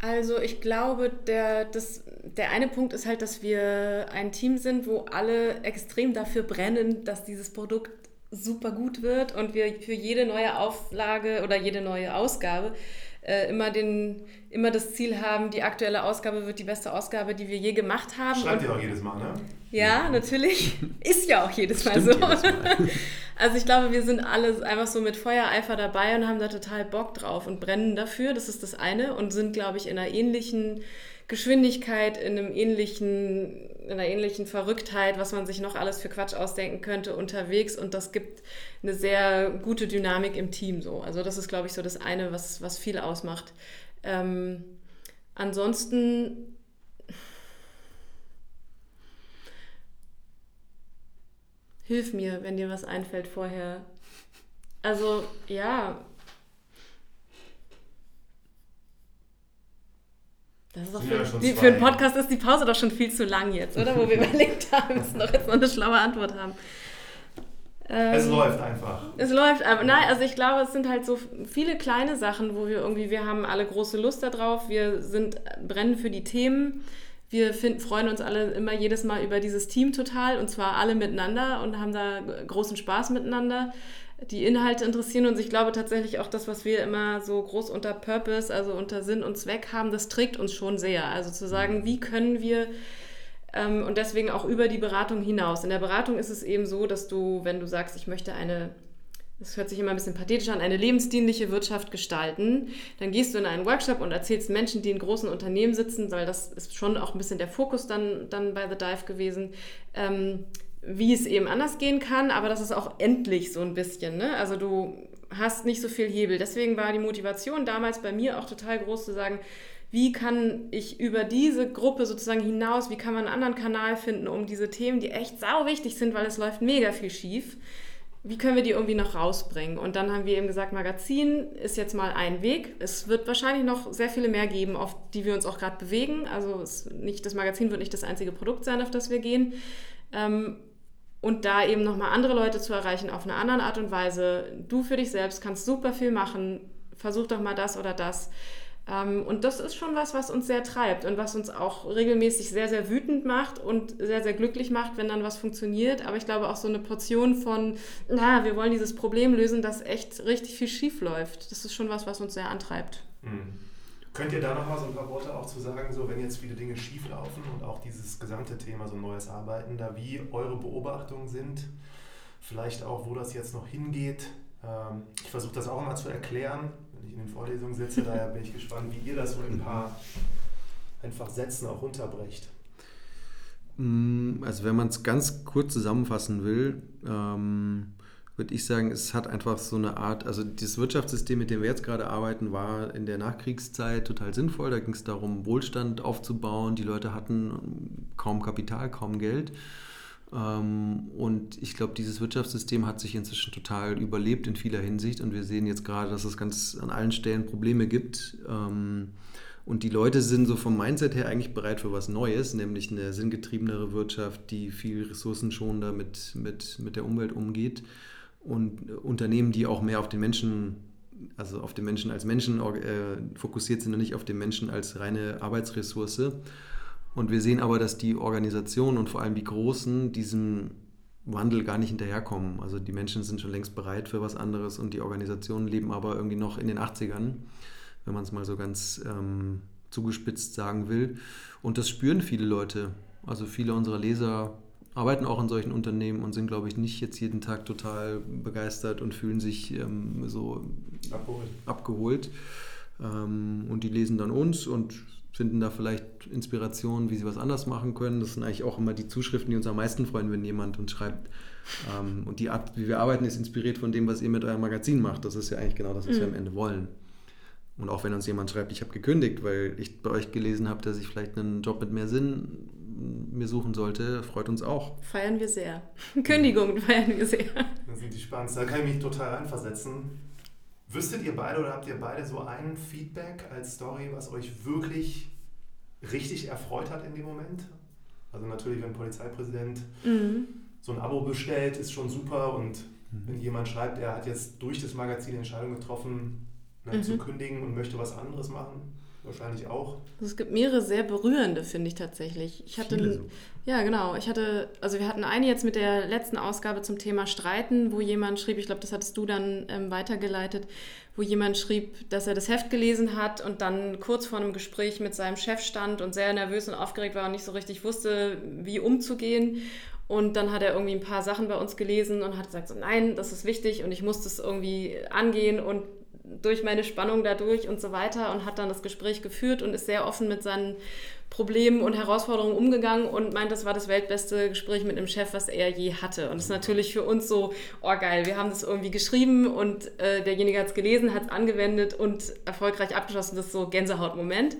also ich glaube, der, das, der eine Punkt ist halt, dass wir ein Team sind, wo alle extrem dafür brennen, dass dieses Produkt super gut wird und wir für jede neue Auflage oder jede neue Ausgabe äh, immer, den, immer das Ziel haben, die aktuelle Ausgabe wird die beste Ausgabe, die wir je gemacht haben. Schreibt ihr auch jedes Mal, ne? Ja, natürlich. Ist ja auch jedes Mal Stimmt so. Jedes Mal. Also ich glaube, wir sind alle einfach so mit Feuereifer dabei und haben da total Bock drauf und brennen dafür. Das ist das eine und sind, glaube ich, in einer ähnlichen Geschwindigkeit, in einem ähnlichen, in einer ähnlichen Verrücktheit, was man sich noch alles für Quatsch ausdenken könnte, unterwegs. Und das gibt eine sehr gute Dynamik im Team so. Also das ist, glaube ich, so das eine, was, was viel ausmacht. Ähm, ansonsten hilf mir, wenn dir was einfällt vorher. Also, ja. Das ist auch für, ja die, für einen Podcast ist die Pause doch schon viel zu lang jetzt, oder? Wo wir überlegt haben, wir müssen doch jetzt noch eine schlaue Antwort haben. Ähm, es läuft einfach. Es läuft einfach. Nein, also ich glaube, es sind halt so viele kleine Sachen, wo wir irgendwie, wir haben alle große Lust darauf, wir sind brennen für die Themen wir find, freuen uns alle immer jedes Mal über dieses Team total und zwar alle miteinander und haben da großen Spaß miteinander. Die Inhalte interessieren uns. Ich glaube tatsächlich auch das, was wir immer so groß unter Purpose, also unter Sinn und Zweck haben, das trägt uns schon sehr. Also zu sagen, wie können wir ähm, und deswegen auch über die Beratung hinaus. In der Beratung ist es eben so, dass du, wenn du sagst, ich möchte eine das hört sich immer ein bisschen pathetisch an, eine lebensdienliche Wirtschaft gestalten. Dann gehst du in einen Workshop und erzählst Menschen, die in großen Unternehmen sitzen, weil das ist schon auch ein bisschen der Fokus dann, dann bei The Dive gewesen, ähm, wie es eben anders gehen kann, aber das ist auch endlich so ein bisschen. Ne? Also du hast nicht so viel Hebel. Deswegen war die Motivation damals bei mir auch total groß zu sagen, wie kann ich über diese Gruppe sozusagen hinaus, wie kann man einen anderen Kanal finden, um diese Themen, die echt sau wichtig sind, weil es läuft mega viel schief, wie können wir die irgendwie noch rausbringen? Und dann haben wir eben gesagt, Magazin ist jetzt mal ein Weg. Es wird wahrscheinlich noch sehr viele mehr geben, auf die wir uns auch gerade bewegen. Also es, nicht, das Magazin wird nicht das einzige Produkt sein, auf das wir gehen. Ähm, und da eben nochmal andere Leute zu erreichen auf eine andere Art und Weise. Du für dich selbst kannst super viel machen. Versuch doch mal das oder das. Ähm, und das ist schon was, was uns sehr treibt und was uns auch regelmäßig sehr, sehr wütend macht und sehr, sehr glücklich macht, wenn dann was funktioniert. Aber ich glaube auch so eine Portion von, na, wir wollen dieses Problem lösen, das echt richtig viel schief läuft. Das ist schon was, was uns sehr antreibt. Mhm. Könnt ihr da nochmal so ein paar Worte auch zu sagen, so wenn jetzt viele Dinge schief laufen und auch dieses gesamte Thema so neues Arbeiten, da wie eure Beobachtungen sind, vielleicht auch, wo das jetzt noch hingeht. Ähm, ich versuche das auch mal zu erklären in den Vorlesungen sitze. Daher bin ich gespannt, wie ihr das so in ein paar einfach Sätzen auch runterbrecht. Mm, also wenn man es ganz kurz zusammenfassen will, ähm, würde ich sagen, es hat einfach so eine Art, also das Wirtschaftssystem, mit dem wir jetzt gerade arbeiten, war in der Nachkriegszeit total sinnvoll. Da ging es darum, Wohlstand aufzubauen. Die Leute hatten kaum Kapital, kaum Geld. Ähm, und ich glaube, dieses Wirtschaftssystem hat sich inzwischen total überlebt in vieler Hinsicht. Und wir sehen jetzt gerade, dass es ganz an allen Stellen Probleme gibt. Ähm, Und die Leute sind so vom Mindset her eigentlich bereit für was Neues, nämlich eine sinngetriebenere Wirtschaft, die viel ressourcenschonender mit, mit, mit der Umwelt umgeht und Unternehmen, die auch mehr auf den Menschen, also auf den Menschen als Menschen äh, fokussiert sind und nicht auf den Menschen als reine Arbeitsressource. Und wir sehen aber, dass die Organisationen und vor allem die Großen diesem Wandel gar nicht hinterherkommen. Also die Menschen sind schon längst bereit für was anderes und die Organisationen leben aber irgendwie noch in den 80ern, wenn man es mal so ganz ähm, zugespitzt sagen will. Und das spüren viele Leute. Also viele unserer Leser arbeiten auch in solchen Unternehmen und sind, glaube ich, nicht jetzt jeden Tag total begeistert und fühlen sich ähm, so abgeholt. abgeholt. Ähm, und die lesen dann uns und finden da vielleicht Inspirationen, wie sie was anders machen können. Das sind eigentlich auch immer die Zuschriften, die uns am meisten freuen, wenn jemand uns schreibt. Ähm, und die Art, wie wir arbeiten, ist inspiriert von dem, was ihr mit eurem Magazin macht. Das ist ja eigentlich genau das, was mhm. wir am Ende wollen. Und auch wenn uns jemand schreibt, ich habe gekündigt, weil ich bei euch gelesen habe, dass ich vielleicht einen Job mit mehr Sinn mir suchen sollte, freut uns auch. Feiern wir sehr. Kündigung feiern wir sehr. Das sind die spannendsten. Da kann ich mich total reinversetzen. Wüsstet ihr beide oder habt ihr beide so ein Feedback als Story, was euch wirklich richtig erfreut hat in dem Moment? Also natürlich, wenn ein Polizeipräsident mhm. so ein Abo bestellt, ist schon super. Und mhm. wenn jemand schreibt, er hat jetzt durch das Magazin die Entscheidung getroffen, ne, mhm. zu kündigen und möchte was anderes machen, wahrscheinlich auch. Also es gibt mehrere sehr berührende, finde ich tatsächlich. Ich hatte, Viele so. ja genau, ich hatte, also wir hatten eine jetzt mit der letzten Ausgabe zum Thema Streiten, wo jemand schrieb, ich glaube, das hattest du dann ähm, weitergeleitet, wo jemand schrieb, dass er das Heft gelesen hat und dann kurz vor einem Gespräch mit seinem Chef stand und sehr nervös und aufgeregt war und nicht so richtig wusste, wie umzugehen. Und dann hat er irgendwie ein paar Sachen bei uns gelesen und hat gesagt, so, nein, das ist wichtig und ich muss das irgendwie angehen und durch meine Spannung dadurch und so weiter und hat dann das Gespräch geführt und ist sehr offen mit seinen Problemen und Herausforderungen umgegangen und meint, das war das weltbeste Gespräch mit einem Chef, was er je hatte. Und das ist natürlich für uns so, oh geil, wir haben das irgendwie geschrieben und äh, derjenige hat es gelesen, hat es angewendet und erfolgreich abgeschlossen. Das ist so Gänsehautmoment.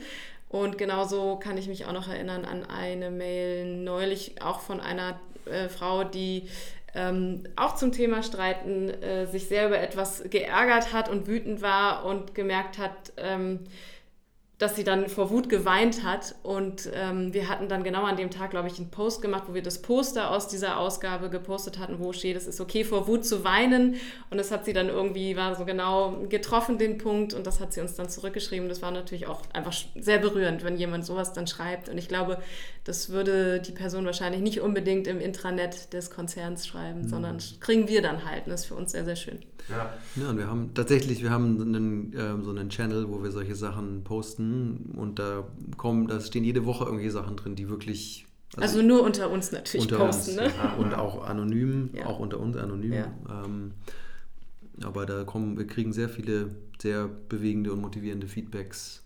Und genauso kann ich mich auch noch erinnern an eine Mail neulich auch von einer äh, Frau, die ähm, auch zum Thema Streiten äh, sich sehr über etwas geärgert hat und wütend war und gemerkt hat, ähm, dass sie dann vor Wut geweint hat. Und ähm, wir hatten dann genau an dem Tag, glaube ich, einen Post gemacht, wo wir das Poster aus dieser Ausgabe gepostet hatten, wo steht, es ist okay, vor Wut zu weinen. Und das hat sie dann irgendwie, war so genau getroffen, den Punkt. Und das hat sie uns dann zurückgeschrieben. Das war natürlich auch einfach sehr berührend, wenn jemand sowas dann schreibt. Und ich glaube, das würde die Person wahrscheinlich nicht unbedingt im Intranet des Konzerns schreiben, mhm. sondern kriegen wir dann halt. Und das ist für uns sehr, sehr schön. Ja, ja und wir haben tatsächlich, wir haben einen, äh, so einen Channel, wo wir solche Sachen posten und da kommen, da stehen jede Woche irgendwelche Sachen drin, die wirklich. Also, also nur unter uns natürlich unter posten, uns, ne? Ja, und auch anonym, ja. auch unter uns anonym. Ähm, aber da kommen, wir kriegen sehr viele sehr bewegende und motivierende Feedbacks.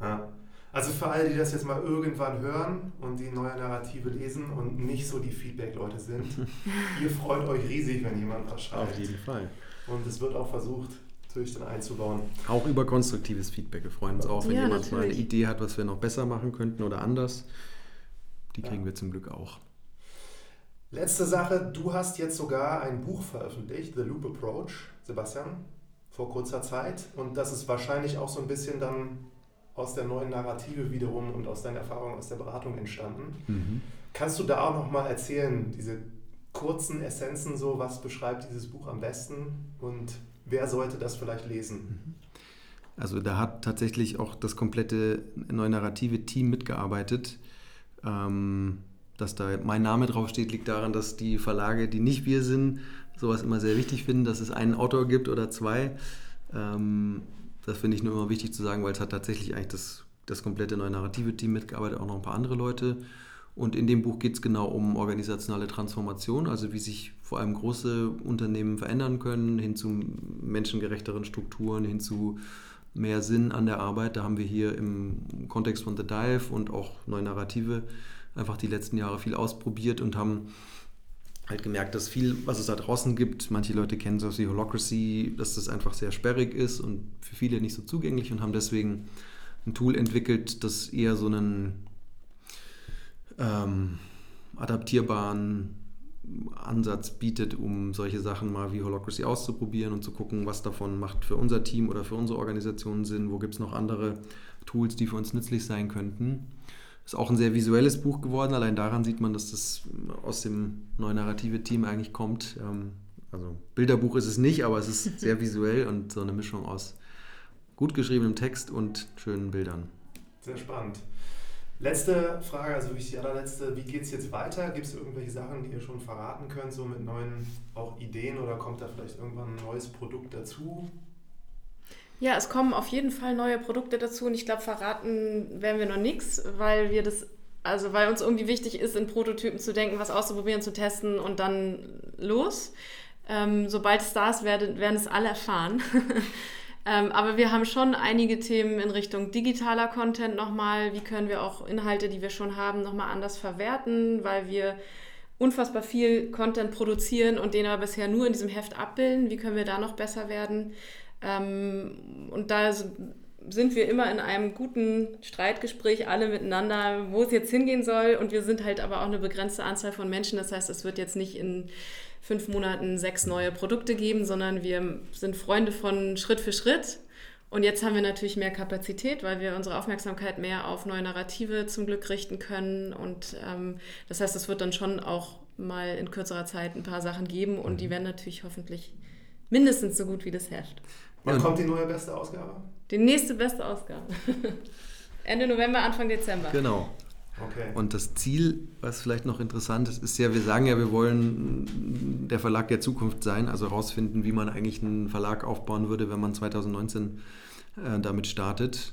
Ja. Also für alle, die das jetzt mal irgendwann hören und die neue Narrative lesen und nicht so die Feedback-Leute sind, ihr freut euch riesig, wenn jemand was schreibt. Auf jeden Fall. Und es wird auch versucht, natürlich dann einzubauen. Auch über konstruktives Feedback. Wir freuen uns auch, wenn ja, jemand natürlich. mal eine Idee hat, was wir noch besser machen könnten oder anders. Die kriegen ja. wir zum Glück auch. Letzte Sache, du hast jetzt sogar ein Buch veröffentlicht, The Loop Approach, Sebastian, vor kurzer Zeit. Und das ist wahrscheinlich auch so ein bisschen dann aus der neuen Narrative wiederum und aus deinen Erfahrungen aus der Beratung entstanden. Mhm. Kannst du da auch noch mal erzählen, diese kurzen Essenzen so, was beschreibt dieses Buch am besten und wer sollte das vielleicht lesen? Mhm. Also da hat tatsächlich auch das komplette neue narrative Team mitgearbeitet. Ähm, dass da mein Name draufsteht, liegt daran, dass die Verlage, die nicht wir sind, sowas immer sehr wichtig finden, dass es einen Autor gibt oder zwei. Ähm, das finde ich nur immer wichtig zu sagen, weil es hat tatsächlich eigentlich das, das komplette neue narrative Team mitgearbeitet, auch noch ein paar andere Leute. Und in dem Buch geht es genau um organisationale Transformation, also wie sich vor allem große Unternehmen verändern können, hin zu menschengerechteren Strukturen, hin zu mehr Sinn an der Arbeit. Da haben wir hier im Kontext von The Dive und auch neue Narrative einfach die letzten Jahre viel ausprobiert und haben halt gemerkt, dass viel, was es da draußen gibt, manche Leute kennen so wie Holocracy, dass das einfach sehr sperrig ist und für viele nicht so zugänglich und haben deswegen ein Tool entwickelt, das eher so einen ähm, adaptierbaren Ansatz bietet, um solche Sachen mal wie Holocracy auszuprobieren und zu gucken, was davon macht für unser Team oder für unsere Organisation Sinn, wo gibt es noch andere Tools, die für uns nützlich sein könnten. Ist auch ein sehr visuelles Buch geworden. Allein daran sieht man, dass das aus dem neuen Narrative-Team eigentlich kommt. Ähm, also Bilderbuch ist es nicht, aber es ist sehr visuell und so eine Mischung aus gut geschriebenem Text und schönen Bildern. Sehr spannend. Letzte Frage, also wie die allerletzte, wie geht es jetzt weiter? Gibt es irgendwelche Sachen, die ihr schon verraten könnt, so mit neuen auch Ideen oder kommt da vielleicht irgendwann ein neues Produkt dazu? Ja, es kommen auf jeden Fall neue Produkte dazu und ich glaube, verraten werden wir noch nichts, weil wir das, also weil uns irgendwie wichtig ist, in Prototypen zu denken, was auszuprobieren, zu testen und dann los. Ähm, sobald es da ist, werden, werden es alle erfahren. ähm, aber wir haben schon einige Themen in Richtung digitaler Content nochmal. Wie können wir auch Inhalte, die wir schon haben, nochmal anders verwerten, weil wir unfassbar viel Content produzieren und den aber bisher nur in diesem Heft abbilden. Wie können wir da noch besser werden? Ähm, und da sind wir immer in einem guten Streitgespräch alle miteinander, wo es jetzt hingehen soll. Und wir sind halt aber auch eine begrenzte Anzahl von Menschen. Das heißt, es wird jetzt nicht in fünf Monaten sechs neue Produkte geben, sondern wir sind Freunde von Schritt für Schritt. Und jetzt haben wir natürlich mehr Kapazität, weil wir unsere Aufmerksamkeit mehr auf neue Narrative zum Glück richten können. Und ähm, das heißt, es wird dann schon auch mal in kürzerer Zeit ein paar Sachen geben und die mhm. werden natürlich hoffentlich mindestens so gut wie das Heft. Wann kommt die neue beste Ausgabe? Die nächste beste Ausgabe. Ende November, Anfang Dezember. Genau. Okay. Und das Ziel, was vielleicht noch interessant ist, ist ja, wir sagen ja, wir wollen der Verlag der Zukunft sein, also herausfinden, wie man eigentlich einen Verlag aufbauen würde, wenn man 2019 äh, damit startet.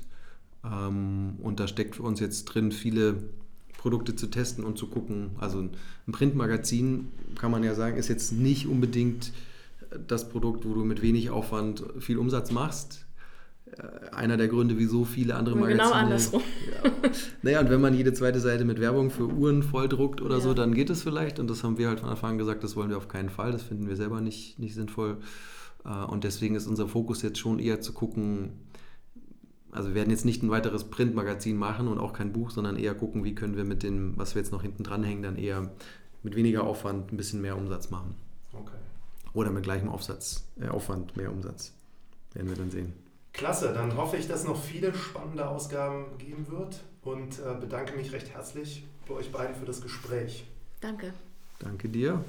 Ähm, und da steckt für uns jetzt drin, viele Produkte zu testen und zu gucken. Also ein Printmagazin, kann man ja sagen, ist jetzt nicht unbedingt das Produkt, wo du mit wenig Aufwand viel Umsatz machst. Äh, einer der Gründe, wieso viele andere und Magazine. Genau andersrum. Ja. Naja, und wenn man jede zweite Seite mit Werbung für Uhren volldruckt oder ja. so, dann geht es vielleicht. Und das haben wir halt von Anfang an gesagt, das wollen wir auf keinen Fall. Das finden wir selber nicht, nicht sinnvoll. Äh, und deswegen ist unser Fokus jetzt schon eher zu gucken, also wir werden jetzt nicht ein weiteres Printmagazin machen und auch kein Buch, sondern eher gucken, wie können wir mit dem, was wir jetzt noch hinten dranhängen, dann eher mit weniger Aufwand ein bisschen mehr Umsatz machen. Okay. Oder mit gleichem Aufsatz, äh, Aufwand mehr Umsatz. Werden wir dann sehen. Klasse, dann hoffe ich, dass es noch viele spannende Ausgaben geben wird und äh, bedanke mich recht herzlich bei euch beiden für das Gespräch. Danke. Danke dir.